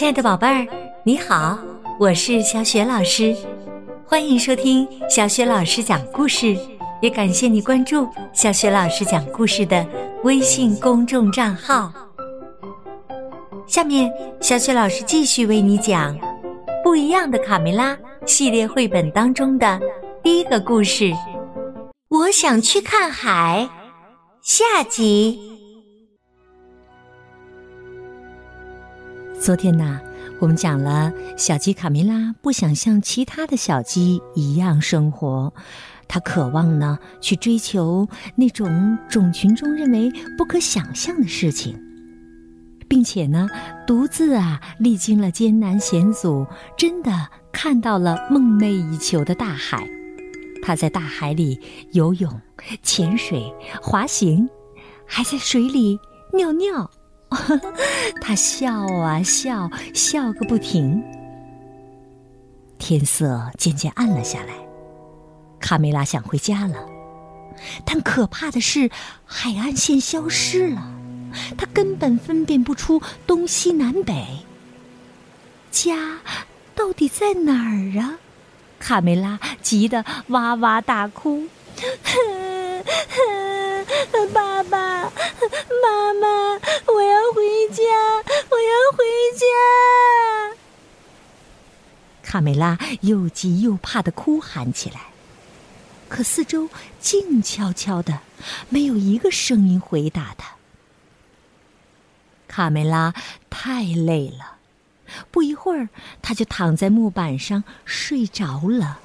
亲爱的宝贝儿，你好，我是小雪老师，欢迎收听小雪老师讲故事，也感谢你关注小雪老师讲故事的微信公众账号。下面，小雪老师继续为你讲《不一样的卡梅拉》系列绘本当中的第一个故事：我想去看海。下集。昨天呢，我们讲了小鸡卡梅拉不想像其他的小鸡一样生活，它渴望呢去追求那种种群中认为不可想象的事情，并且呢，独自啊历经了艰难险阻，真的看到了梦寐以求的大海。它在大海里游泳、潜水、滑行，还在水里尿尿。他笑啊笑，笑个不停。天色渐渐暗了下来，卡梅拉想回家了，但可怕的是，海岸线消失了，他根本分辨不出东西南北。家到底在哪儿啊？卡梅拉急得哇哇大哭。爸爸妈妈，我要回家，我要回家！卡梅拉又急又怕的哭喊起来，可四周静悄悄的，没有一个声音回答他。卡梅拉太累了，不一会儿，他就躺在木板上睡着了。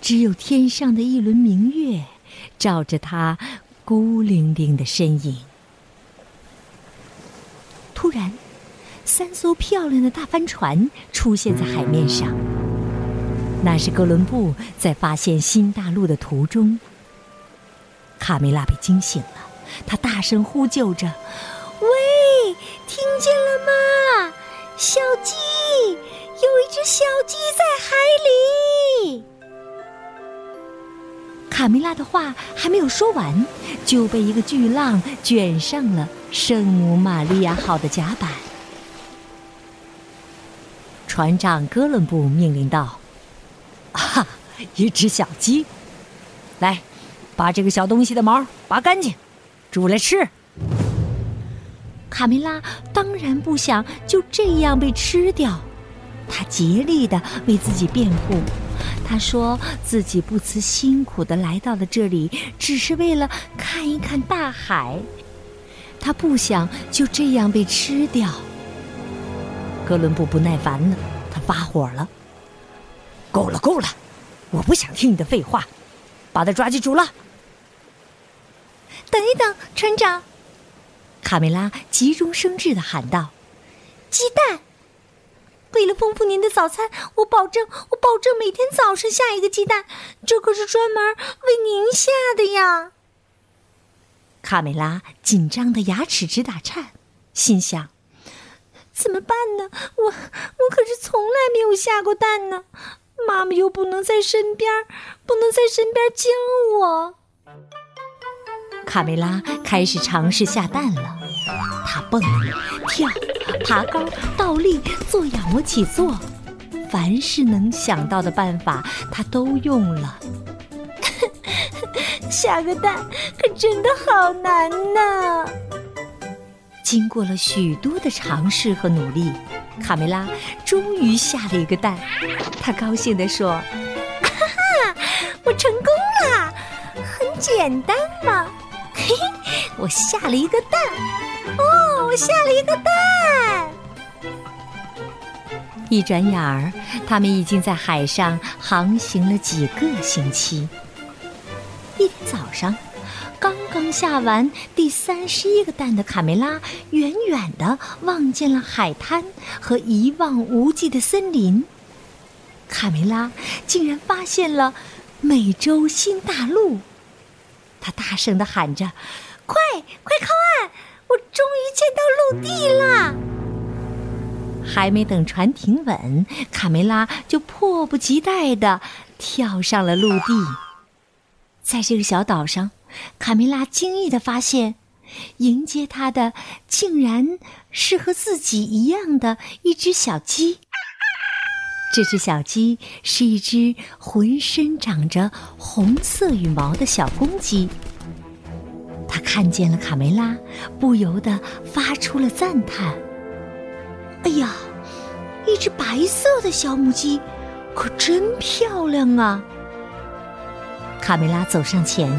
只有天上的一轮明月，照着他。孤零零的身影。突然，三艘漂亮的大帆船出现在海面上。那是哥伦布在发现新大陆的途中。卡梅拉被惊醒了，他大声呼救着：“喂，听见了吗？小鸡，有一只小鸡在海里！”卡梅拉的话还没有说完，就被一个巨浪卷上了圣母玛利亚号的甲板。船长哥伦布命令道：“啊，一只小鸡，来，把这个小东西的毛拔干净，煮来吃。”卡梅拉当然不想就这样被吃掉，他竭力的为自己辩护。他说自己不辞辛苦的来到了这里，只是为了看一看大海。他不想就这样被吃掉。哥伦布不耐烦了，他发火了：“够了，够了！我不想听你的废话，把他抓去煮了。”等一等，船长！卡梅拉急中生智的喊道：“鸡蛋！”为了丰富您的早餐，我保证，我保证每天早上下一个鸡蛋，这可是专门为您下的呀。卡梅拉紧张的牙齿直打颤，心想：怎么办呢？我我可是从来没有下过蛋呢，妈妈又不能在身边，不能在身边教我。卡梅拉开始尝试下蛋了，她蹦、跳、爬高、倒立、做仰卧起坐，凡是能想到的办法，她都用了。下个蛋可真的好难呐！经过了许多的尝试和努力，卡梅拉终于下了一个蛋。他高兴地说：“哈哈，我成功了，很简单嘛。”嘿嘿，我下了一个蛋，哦，我下了一个蛋。一转眼儿，他们已经在海上航行了几个星期。一天早上，刚刚下完第三十一个蛋的卡梅拉，远远的望见了海滩和一望无际的森林。卡梅拉竟然发现了美洲新大陆。他大声的喊着：“快快靠岸！我终于见到陆地了！”还没等船停稳，卡梅拉就迫不及待的跳上了陆地。在这个小岛上，卡梅拉惊异的发现，迎接他的竟然是和自己一样的一只小鸡。这只小鸡是一只浑身长着红色羽毛的小公鸡。它看见了卡梅拉，不由得发出了赞叹：“哎呀，一只白色的小母鸡，可真漂亮啊！”卡梅拉走上前，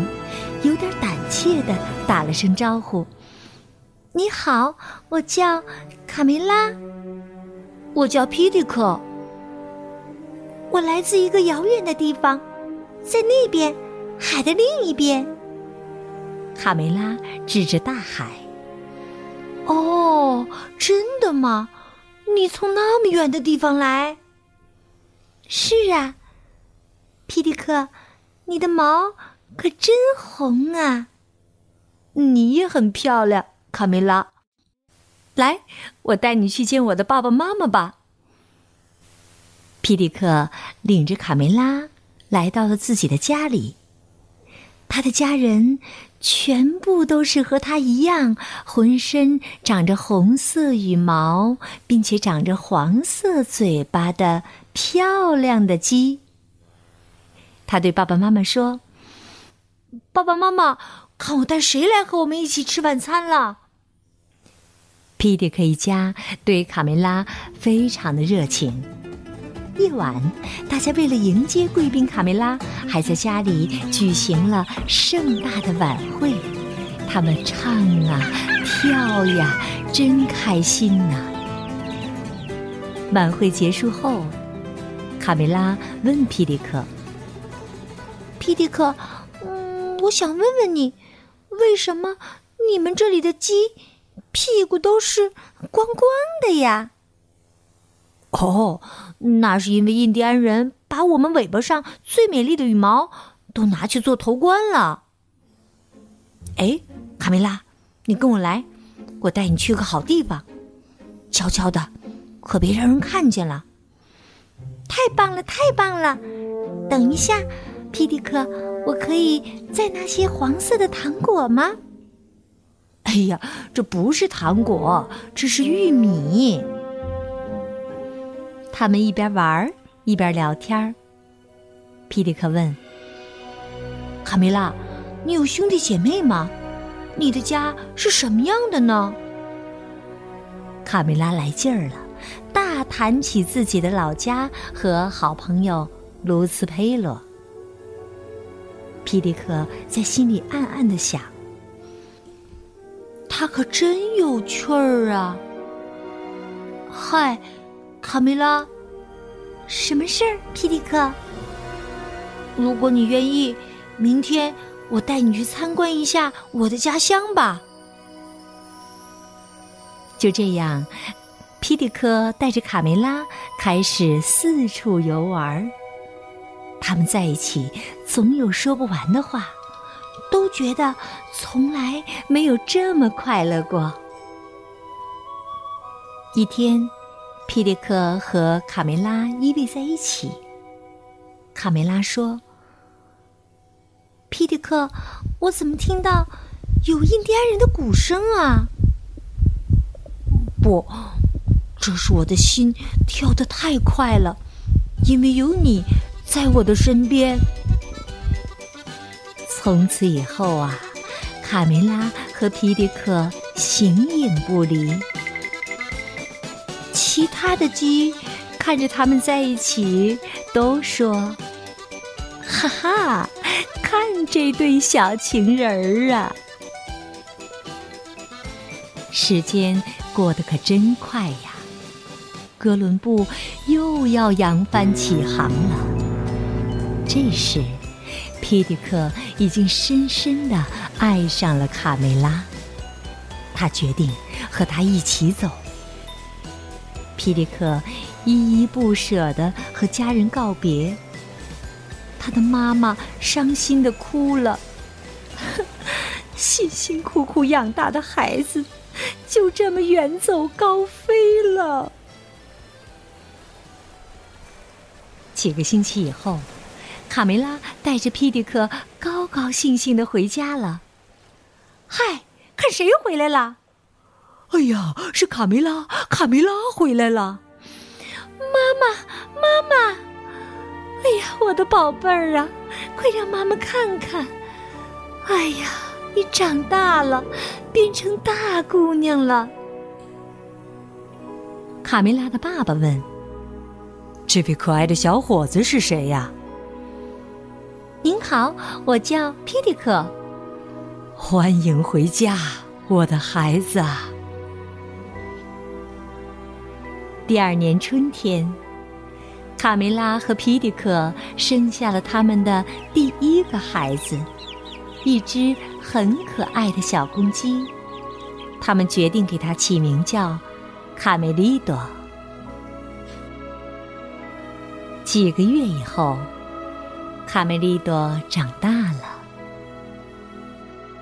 有点胆怯的打了声招呼：“你好，我叫卡梅拉。”“我叫皮迪克。”“我来自一个遥远的地方，在那边，海的另一边。”卡梅拉指着大海。“哦，真的吗？你从那么远的地方来？”“是啊，皮迪克。”你的毛可真红啊！你也很漂亮，卡梅拉。来，我带你去见我的爸爸妈妈吧。皮迪克领着卡梅拉来到了自己的家里，他的家人全部都是和他一样，浑身长着红色羽毛，并且长着黄色嘴巴的漂亮的鸡。他对爸爸妈妈说：“爸爸妈妈，看我带谁来和我们一起吃晚餐了。”皮迪克一家对卡梅拉非常的热情。夜晚，大家为了迎接贵宾卡梅拉，还在家里举行了盛大的晚会。他们唱啊，跳呀，真开心呐！晚会结束后，卡梅拉问皮迪克。皮迪克，我想问问你，为什么你们这里的鸡屁股都是光光的呀？哦，那是因为印第安人把我们尾巴上最美丽的羽毛都拿去做头冠了。哎，卡梅拉，你跟我来，我带你去个好地方，悄悄的，可别让人看见了。太棒了，太棒了！等一下。皮迪克，我可以再拿些黄色的糖果吗？哎呀，这不是糖果，这是玉米。他们一边玩一边聊天皮迪克问：“卡梅拉，你有兄弟姐妹吗？你的家是什么样的呢？”卡梅拉来劲儿了，大谈起自己的老家和好朋友卢茨佩罗。皮迪克在心里暗暗的想：“他可真有趣儿啊！”嗨，卡梅拉，什么事儿？皮迪克，如果你愿意，明天我带你去参观一下我的家乡吧。就这样，皮迪克带着卡梅拉开始四处游玩。他们在一起总有说不完的话，都觉得从来没有这么快乐过。一天，皮迪克和卡梅拉依偎在一起。卡梅拉说：“皮迪克，我怎么听到有印第安人的鼓声啊？”“不，这是我的心跳得太快了，因为有你。”在我的身边。从此以后啊，卡梅拉和皮迪克形影不离。其他的鸡看着他们在一起，都说：“哈哈，看这对小情人儿啊！”时间过得可真快呀，哥伦布又要扬帆起航了。这时，皮迪克已经深深的爱上了卡梅拉。他决定和她一起走。皮迪克依依不舍的和家人告别。他的妈妈伤心的哭了。辛辛苦苦养大的孩子，就这么远走高飞了。几个星期以后。卡梅拉带着皮迪克高高兴兴的回家了。嗨，看谁回来了？哎呀，是卡梅拉！卡梅拉回来了！妈妈，妈妈！哎呀，我的宝贝儿啊，快让妈妈看看！哎呀，你长大了，变成大姑娘了。卡梅拉的爸爸问：“这位可爱的小伙子是谁呀？”您好，我叫皮迪克。欢迎回家，我的孩子。第二年春天，卡梅拉和皮迪克生下了他们的第一个孩子，一只很可爱的小公鸡。他们决定给它起名叫卡梅利多。几个月以后，卡梅利多长大了。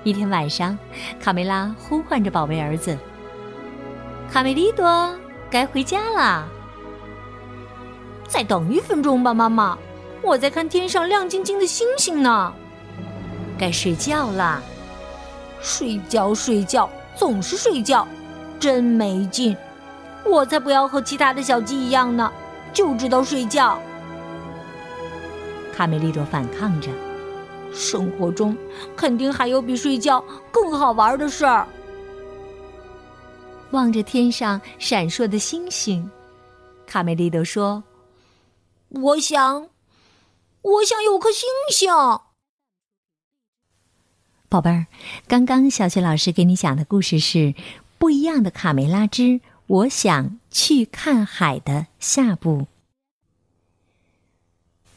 一天晚上，卡梅拉呼唤着宝贝儿子：“卡梅利多。”该回家了，再等一分钟吧，妈妈，我在看天上亮晶晶的星星呢。该睡觉了，睡觉睡觉总是睡觉，真没劲。我才不要和其他的小鸡一样呢，就知道睡觉。卡梅利多反抗着，生活中肯定还有比睡觉更好玩的事儿。望着天上闪烁的星星，卡梅利多说：“我想，我想有颗星星。”宝贝儿，刚刚小雪老师给你讲的故事是《不一样的卡梅拉之我想去看海》的下部。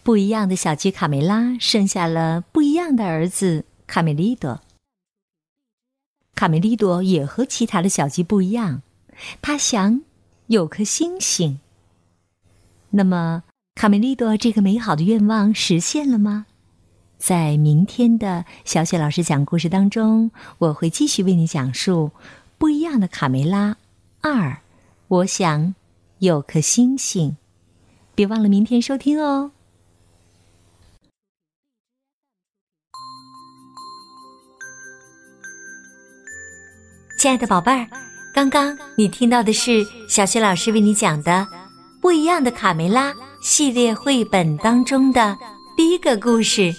不一样的小鸡卡梅拉生下了不一样的儿子卡梅利多。卡梅利多也和其他的小鸡不一样，他想有颗星星。那么，卡梅利多这个美好的愿望实现了吗？在明天的小雪老师讲故事当中，我会继续为你讲述不一样的卡梅拉二。我想有颗星星，别忘了明天收听哦。亲爱的宝贝儿，刚刚你听到的是小雪老师为你讲的《不一样的卡梅拉》系列绘本当中的第一个故事《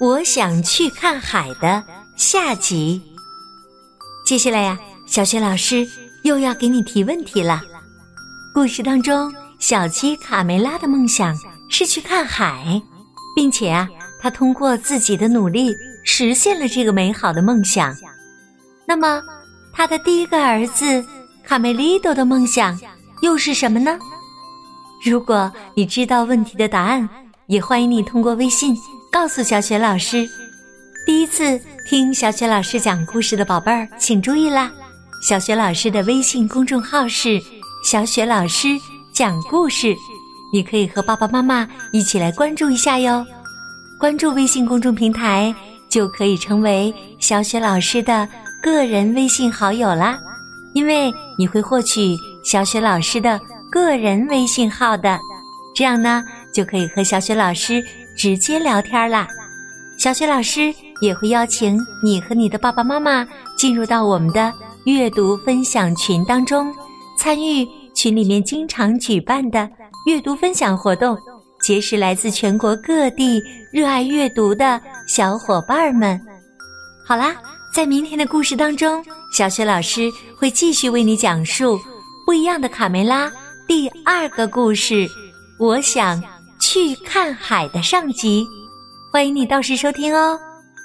我想去看海》的下集。接下来呀，小雪老师又要给你提问题了。故事当中，小鸡卡梅拉的梦想是去看海，并且啊，他通过自己的努力实现了这个美好的梦想。那么，他的第一个儿子卡梅利多的梦想又是什么呢？如果你知道问题的答案，也欢迎你通过微信告诉小雪老师。第一次听小雪老师讲故事的宝贝儿，请注意啦！小雪老师的微信公众号是“小雪老师讲故事”，你可以和爸爸妈妈一起来关注一下哟。关注微信公众平台，就可以成为小雪老师的。个人微信好友啦，因为你会获取小雪老师的个人微信号的，这样呢就可以和小雪老师直接聊天啦。小雪老师也会邀请你和你的爸爸妈妈进入到我们的阅读分享群当中，参与群里面经常举办的阅读分享活动，结识来自全国各地热爱阅读的小伙伴们。好啦。在明天的故事当中，小雪老师会继续为你讲述不一样的卡梅拉第二个故事。我想去看海的上集，欢迎你到时收听哦。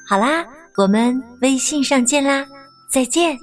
好啦，我们微信上见啦，再见。